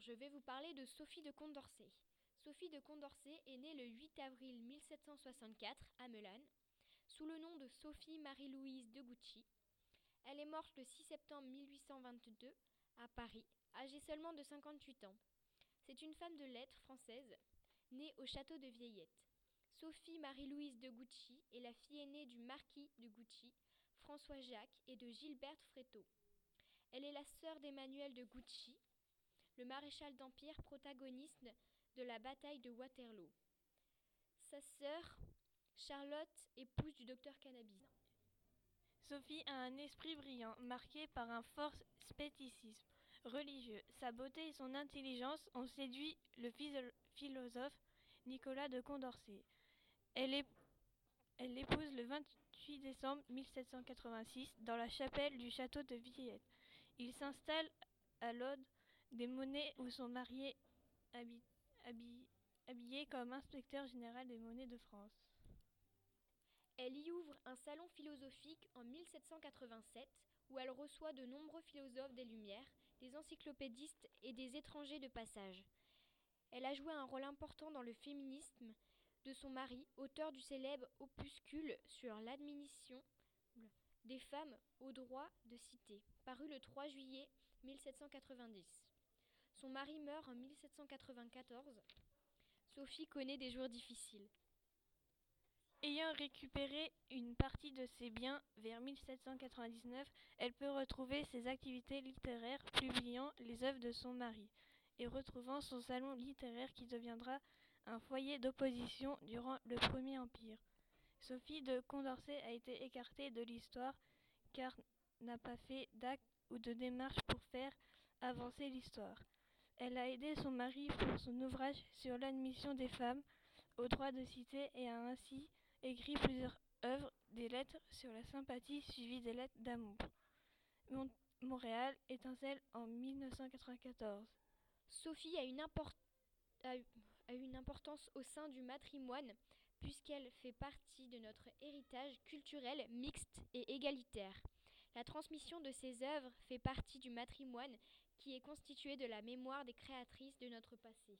Je vais vous parler de Sophie de Condorcet. Sophie de Condorcet est née le 8 avril 1764 à Melun, sous le nom de Sophie Marie-Louise de Gucci. Elle est morte le 6 septembre 1822 à Paris, âgée seulement de 58 ans. C'est une femme de lettres française, née au château de Vieillette. Sophie Marie-Louise de Gucci est la fille aînée du marquis de Gucci, François Jacques et de Gilberte Fréteau. Elle est la sœur d'Emmanuel de Gucci, le maréchal d'Empire protagoniste de la bataille de Waterloo. Sa sœur, Charlotte, épouse du docteur Cannabis. Sophie a un esprit brillant, marqué par un fort spéticisme religieux. Sa beauté et son intelligence ont séduit le philosophe Nicolas de Condorcet. Elle, l'épouse le 28 décembre 1786 dans la chapelle du château de Villette. Il s'installe à l'Aude des monnaies où sont mariés habillés comme inspecteur général des monnaies de France. Elle y ouvre un salon philosophique en 1787 où elle reçoit de nombreux philosophes des Lumières, des encyclopédistes et des étrangers de passage. Elle a joué un rôle important dans le féminisme de son mari, auteur du célèbre opuscule sur l'admission des femmes au droit de cité, paru le 3 juillet 1790. Son mari meurt en 1794. Sophie connaît des jours difficiles. Ayant récupéré une partie de ses biens vers 1799, elle peut retrouver ses activités littéraires, publiant les œuvres de son mari et retrouvant son salon littéraire qui deviendra un foyer d'opposition durant le Premier Empire. Sophie de Condorcet a été écartée de l'histoire car n'a pas fait d'acte ou de démarche pour faire avancer l'histoire. Elle a aidé son mari pour son ouvrage sur l'admission des femmes au droit de cité et a ainsi écrit plusieurs œuvres, des lettres sur la sympathie suivies des lettres d'amour. Montréal, étincelle en 1994. Sophie a une, a une importance au sein du matrimoine puisqu'elle fait partie de notre héritage culturel mixte et égalitaire. La transmission de ses œuvres fait partie du matrimoine qui est constitué de la mémoire des créatrices de notre passé.